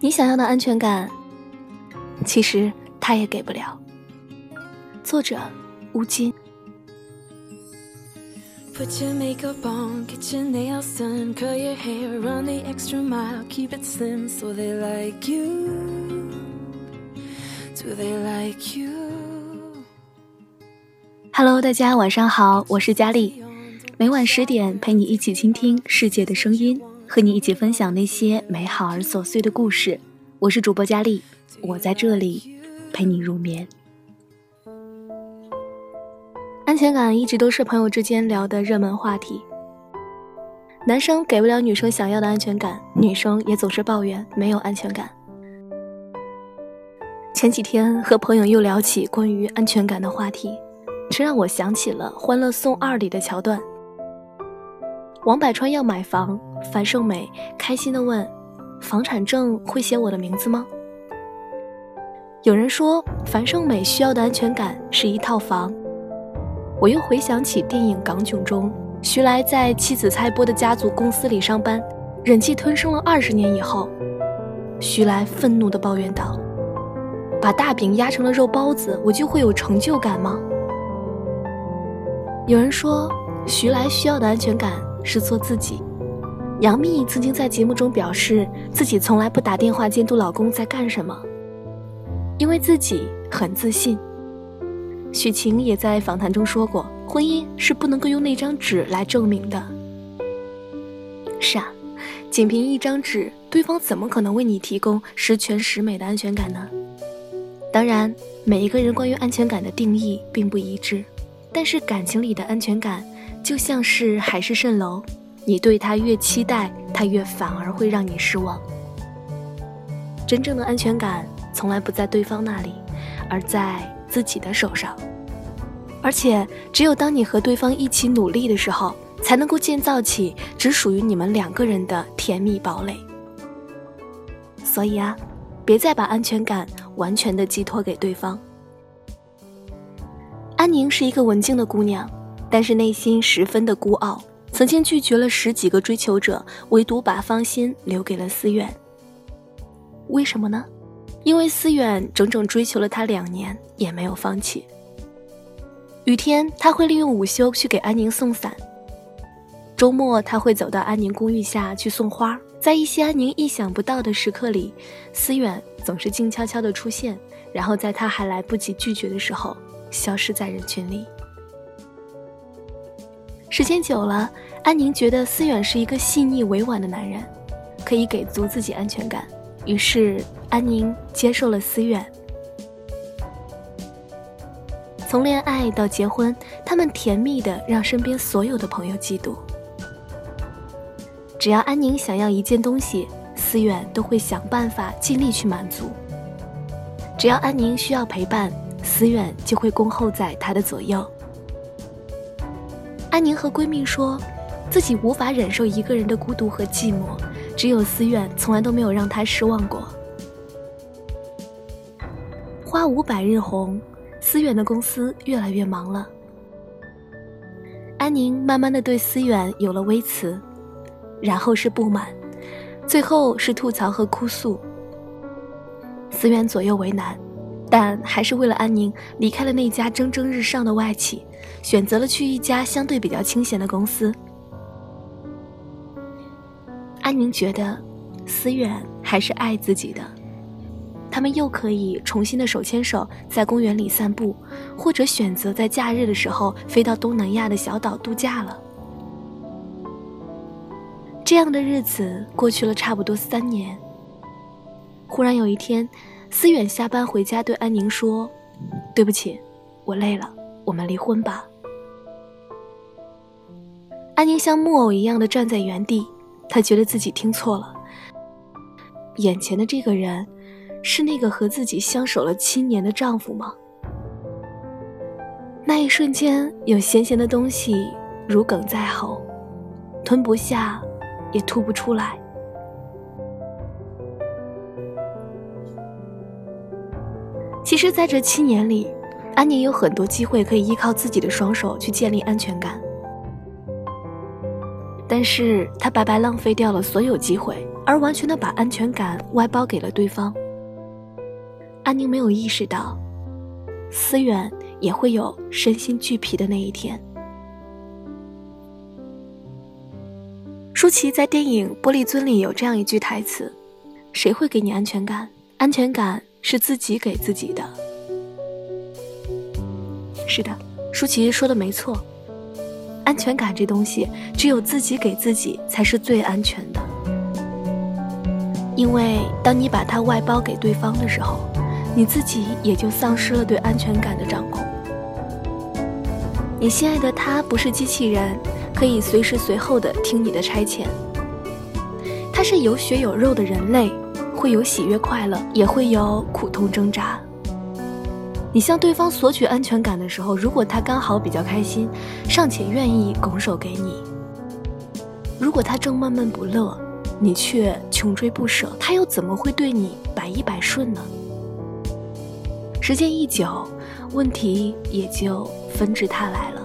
你想要的安全感，其实他也给不了。作者：乌金。Hello，大家晚上好，我是佳丽。每晚十点陪你一起倾听世界的声音，和你一起分享那些美好而琐碎的故事。我是主播佳丽，我在这里陪你入眠。安全感一直都是朋友之间聊的热门话题。男生给不了女生想要的安全感，女生也总是抱怨没有安全感。前几天和朋友又聊起关于安全感的话题，这让我想起了《欢乐颂二》里的桥段。王百川要买房，樊胜美开心地问：“房产证会写我的名字吗？”有人说樊胜美需要的安全感是一套房。我又回想起电影《港囧》中，徐来在妻子蔡波的家族公司里上班，忍气吞声了二十年以后，徐来愤怒地抱怨道：“把大饼压成了肉包子，我就会有成就感吗？”有人说徐来需要的安全感。是做自己。杨幂曾经在节目中表示，自己从来不打电话监督老公在干什么，因为自己很自信。许晴也在访谈中说过，婚姻是不能够用那张纸来证明的。是啊，仅凭一张纸，对方怎么可能为你提供十全十美的安全感呢？当然，每一个人关于安全感的定义并不一致，但是感情里的安全感。就像是海市蜃楼，你对他越期待，他越反而会让你失望。真正的安全感从来不在对方那里，而在自己的手上。而且，只有当你和对方一起努力的时候，才能够建造起只属于你们两个人的甜蜜堡垒。所以啊，别再把安全感完全的寄托给对方。安宁是一个文静的姑娘。但是内心十分的孤傲，曾经拒绝了十几个追求者，唯独把芳心留给了思远。为什么呢？因为思远整整追求了他两年，也没有放弃。雨天他会利用午休去给安宁送伞，周末他会走到安宁公寓下去送花。在一些安宁意想不到的时刻里，思远总是静悄悄的出现，然后在他还来不及拒绝的时候，消失在人群里。时间久了，安宁觉得思远是一个细腻委婉的男人，可以给足自己安全感。于是，安宁接受了思远。从恋爱到结婚，他们甜蜜的让身边所有的朋友嫉妒。只要安宁想要一件东西，思远都会想办法尽力去满足。只要安宁需要陪伴，思远就会恭候在他的左右。安宁和闺蜜说，自己无法忍受一个人的孤独和寂寞，只有思远从来都没有让她失望过。花无百日红，思远的公司越来越忙了。安宁慢慢的对思远有了微词，然后是不满，最后是吐槽和哭诉。思远左右为难。但还是为了安宁离开了那家蒸蒸日上的外企，选择了去一家相对比较清闲的公司。安宁觉得，思远还是爱自己的，他们又可以重新的手牵手在公园里散步，或者选择在假日的时候飞到东南亚的小岛度假了。这样的日子过去了差不多三年，忽然有一天。思远下班回家，对安宁说：“对不起，我累了，我们离婚吧。”安宁像木偶一样的站在原地，她觉得自己听错了。眼前的这个人，是那个和自己相守了七年的丈夫吗？那一瞬间，有咸咸的东西如鲠在喉，吞不下，也吐不出来。其实，在这七年里，安宁有很多机会可以依靠自己的双手去建立安全感，但是她白白浪费掉了所有机会，而完全的把安全感外包给了对方。安宁没有意识到，思远也会有身心俱疲的那一天。舒淇在电影《玻璃樽》里有这样一句台词：“谁会给你安全感？安全感是自己给自己的。”是的，舒淇说的没错。安全感这东西，只有自己给自己才是最安全的。因为当你把它外包给对方的时候，你自己也就丧失了对安全感的掌控。你心爱的他不是机器人，可以随时随后的听你的差遣。他是有血有肉的人类，会有喜悦快乐，也会有苦痛挣扎。你向对方索取安全感的时候，如果他刚好比较开心，尚且愿意拱手给你；如果他正闷闷不乐，你却穷追不舍，他又怎么会对你百依百顺呢？时间一久，问题也就纷至沓来了。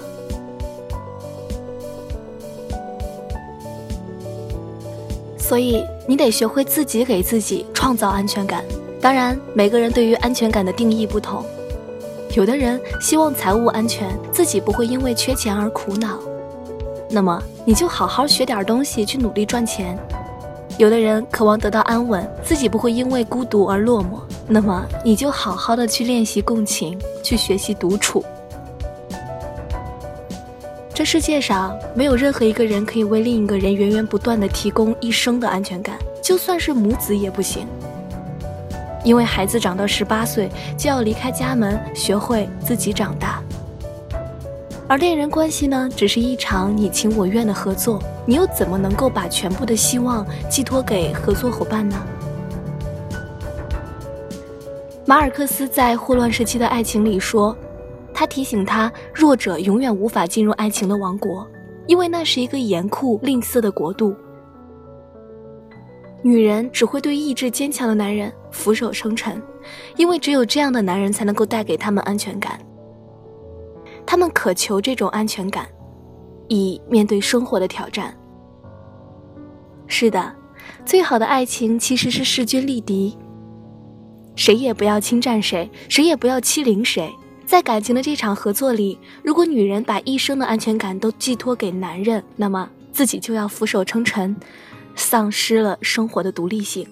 所以，你得学会自己给自己创造安全感。当然，每个人对于安全感的定义不同。有的人希望财务安全，自己不会因为缺钱而苦恼，那么你就好好学点东西，去努力赚钱。有的人渴望得到安稳，自己不会因为孤独而落寞，那么你就好好的去练习共情，去学习独处。这世界上没有任何一个人可以为另一个人源源不断的提供一生的安全感，就算是母子也不行。因为孩子长到十八岁就要离开家门，学会自己长大。而恋人关系呢，只是一场你情我愿的合作，你又怎么能够把全部的希望寄托给合作伙伴呢？马尔克斯在《霍乱时期的爱情》里说，他提醒他，弱者永远无法进入爱情的王国，因为那是一个严酷吝啬的国度。女人只会对意志坚强的男人俯首称臣，因为只有这样的男人才能够带给他们安全感。他们渴求这种安全感，以面对生活的挑战。是的，最好的爱情其实是势均力敌，谁也不要侵占谁，谁也不要欺凌谁。在感情的这场合作里，如果女人把一生的安全感都寄托给男人，那么自己就要俯首称臣。丧失了生活的独立性。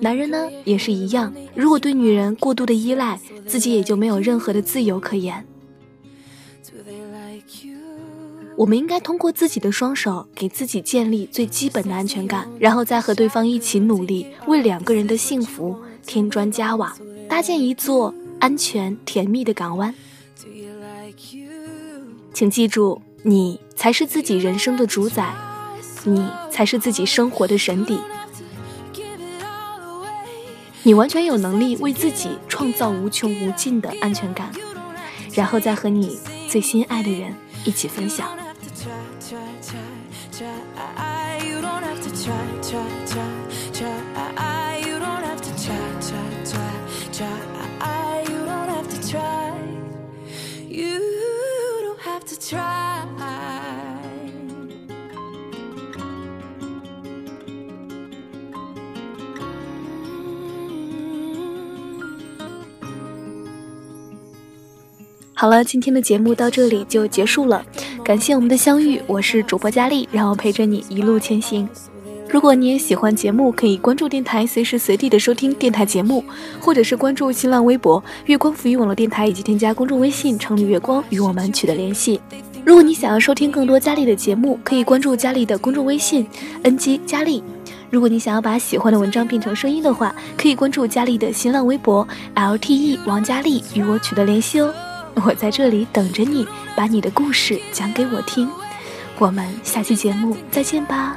男人呢也是一样，如果对女人过度的依赖，自己也就没有任何的自由可言。我们应该通过自己的双手，给自己建立最基本的安全感，然后再和对方一起努力，为两个人的幸福添砖加瓦，搭建一座安全甜蜜的港湾。请记住。你才是自己人生的主宰，你才是自己生活的神邸。你完全有能力为自己创造无穷无尽的安全感，然后再和你最心爱的人一起分享。好了，今天的节目到这里就结束了，感谢我们的相遇，我是主播佳丽，让我陪着你一路前行。如果你也喜欢节目，可以关注电台，随时随地的收听电台节目，或者是关注新浪微博“月光浮语网络电台”，以及添加公众微信“城里月光”与我们取得联系。如果你想要收听更多佳丽的节目，可以关注佳丽的公众微信 “ng 佳丽”。如果你想要把喜欢的文章变成声音的话，可以关注佳丽的新浪微博 “lte 王佳丽”与我取得联系哦。我在这里等着你，把你的故事讲给我听。我们下期节目再见吧。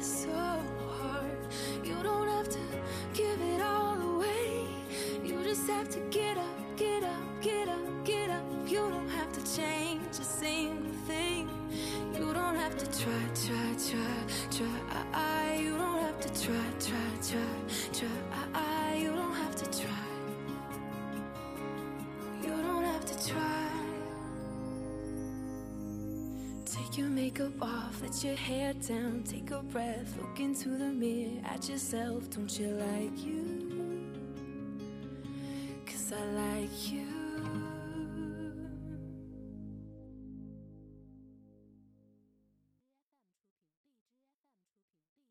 So hard. You don't have to Take your makeup off, let your hair down, take a breath, look into the mirror at yourself. Don't you like you?